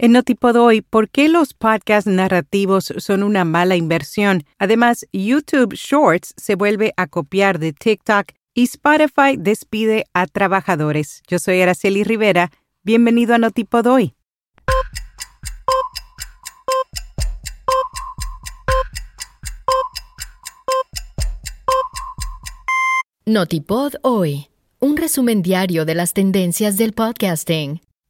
En Notipod hoy, ¿por qué los podcasts narrativos son una mala inversión? Además, YouTube Shorts se vuelve a copiar de TikTok y Spotify despide a trabajadores. Yo soy Araceli Rivera. Bienvenido a Notipod hoy. Notipod hoy, un resumen diario de las tendencias del podcasting.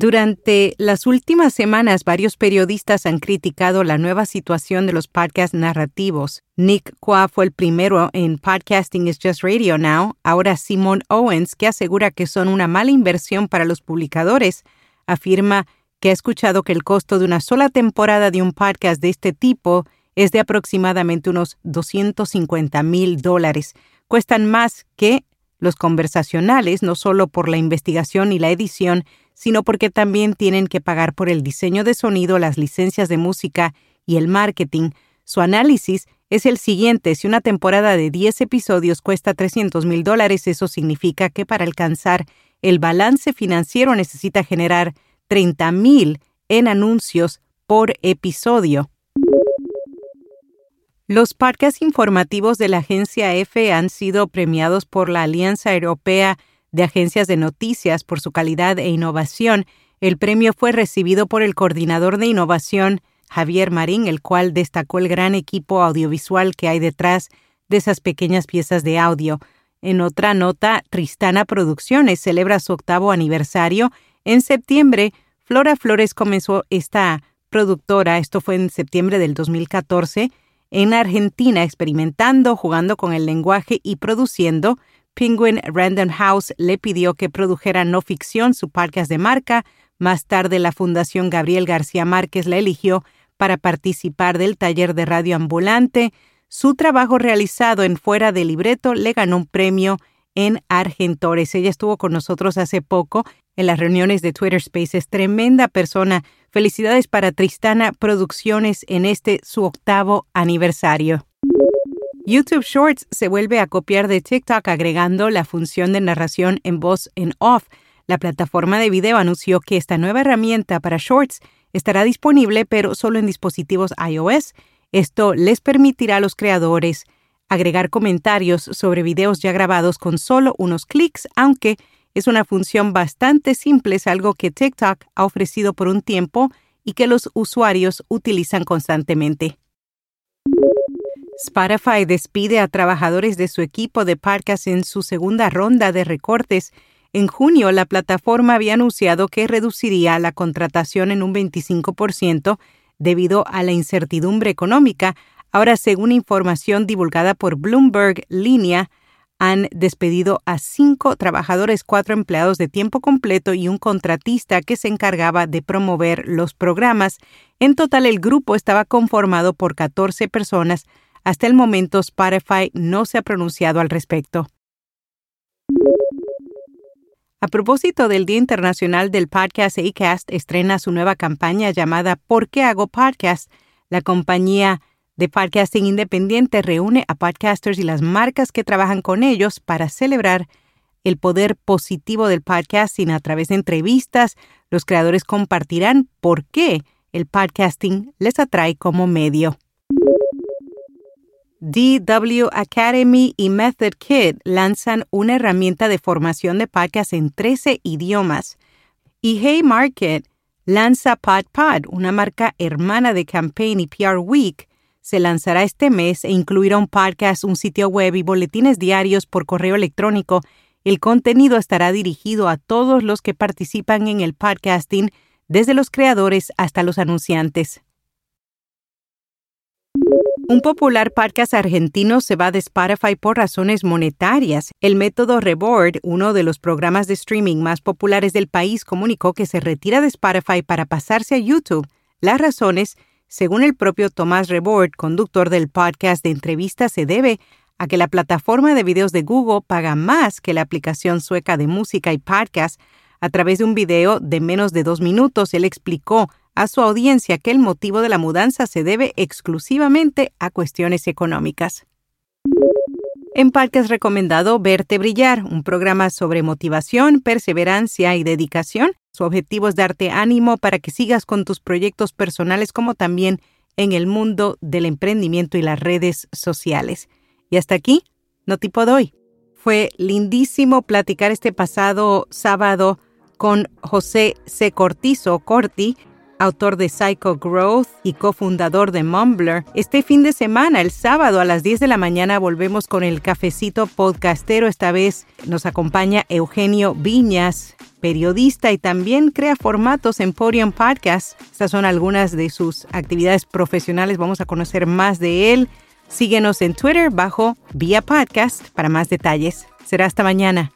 Durante las últimas semanas, varios periodistas han criticado la nueva situación de los podcasts narrativos. Nick Qua fue el primero en Podcasting is Just Radio Now. Ahora Simon Owens, que asegura que son una mala inversión para los publicadores, afirma que ha escuchado que el costo de una sola temporada de un podcast de este tipo es de aproximadamente unos 250 mil dólares. Cuestan más que los conversacionales, no solo por la investigación y la edición, sino porque también tienen que pagar por el diseño de sonido, las licencias de música y el marketing. Su análisis es el siguiente. Si una temporada de 10 episodios cuesta 300 mil dólares, eso significa que para alcanzar el balance financiero necesita generar 30 mil en anuncios por episodio. Los podcasts informativos de la agencia EFE han sido premiados por la Alianza Europea de agencias de noticias por su calidad e innovación, el premio fue recibido por el coordinador de innovación, Javier Marín, el cual destacó el gran equipo audiovisual que hay detrás de esas pequeñas piezas de audio. En otra nota, Tristana Producciones celebra su octavo aniversario. En septiembre, Flora Flores comenzó esta productora, esto fue en septiembre del 2014, en Argentina, experimentando, jugando con el lenguaje y produciendo Penguin Random House le pidió que produjera no ficción, su podcast de marca. Más tarde, la Fundación Gabriel García Márquez la eligió para participar del taller de radio ambulante. Su trabajo realizado en Fuera de Libreto le ganó un premio en Argentores. Ella estuvo con nosotros hace poco en las reuniones de Twitter Spaces. Tremenda persona. Felicidades para Tristana Producciones en este su octavo aniversario. YouTube Shorts se vuelve a copiar de TikTok agregando la función de narración en voz en off. La plataforma de video anunció que esta nueva herramienta para Shorts estará disponible pero solo en dispositivos iOS. Esto les permitirá a los creadores agregar comentarios sobre videos ya grabados con solo unos clics, aunque es una función bastante simple, es algo que TikTok ha ofrecido por un tiempo y que los usuarios utilizan constantemente. Spotify despide a trabajadores de su equipo de podcast en su segunda ronda de recortes. En junio, la plataforma había anunciado que reduciría la contratación en un 25% debido a la incertidumbre económica. Ahora, según información divulgada por Bloomberg Línea, han despedido a cinco trabajadores, cuatro empleados de tiempo completo y un contratista que se encargaba de promover los programas. En total, el grupo estaba conformado por 14 personas, hasta el momento, Spotify no se ha pronunciado al respecto. A propósito del Día Internacional del Podcast, ACAST estrena su nueva campaña llamada ¿Por qué hago podcast? La compañía de podcasting independiente reúne a podcasters y las marcas que trabajan con ellos para celebrar el poder positivo del podcasting a través de entrevistas. Los creadores compartirán por qué el podcasting les atrae como medio. DW Academy y Method Kit lanzan una herramienta de formación de podcast en 13 idiomas. Y Haymarket lanza PodPod, una marca hermana de Campaign y PR Week. Se lanzará este mes e incluirá un podcast, un sitio web y boletines diarios por correo electrónico. El contenido estará dirigido a todos los que participan en el podcasting, desde los creadores hasta los anunciantes. Un popular podcast argentino se va de Spotify por razones monetarias. El método Reward, uno de los programas de streaming más populares del país, comunicó que se retira de Spotify para pasarse a YouTube. Las razones, según el propio Tomás Reward, conductor del podcast de entrevistas, se debe a que la plataforma de videos de Google paga más que la aplicación sueca de música y podcast. A través de un video de menos de dos minutos, él explicó a su audiencia que el motivo de la mudanza se debe exclusivamente a cuestiones económicas. En Parque es recomendado Verte Brillar, un programa sobre motivación, perseverancia y dedicación. Su objetivo es darte ánimo para que sigas con tus proyectos personales como también en el mundo del emprendimiento y las redes sociales. Y hasta aquí, no tipo doy. Fue lindísimo platicar este pasado sábado con José C. Cortizo Corti, autor de Psycho Growth y cofundador de Mumbler. Este fin de semana, el sábado a las 10 de la mañana, volvemos con el cafecito podcastero. Esta vez nos acompaña Eugenio Viñas, periodista y también crea formatos en Podium Podcast. Estas son algunas de sus actividades profesionales. Vamos a conocer más de él. Síguenos en Twitter bajo Vía Podcast para más detalles. Será hasta mañana.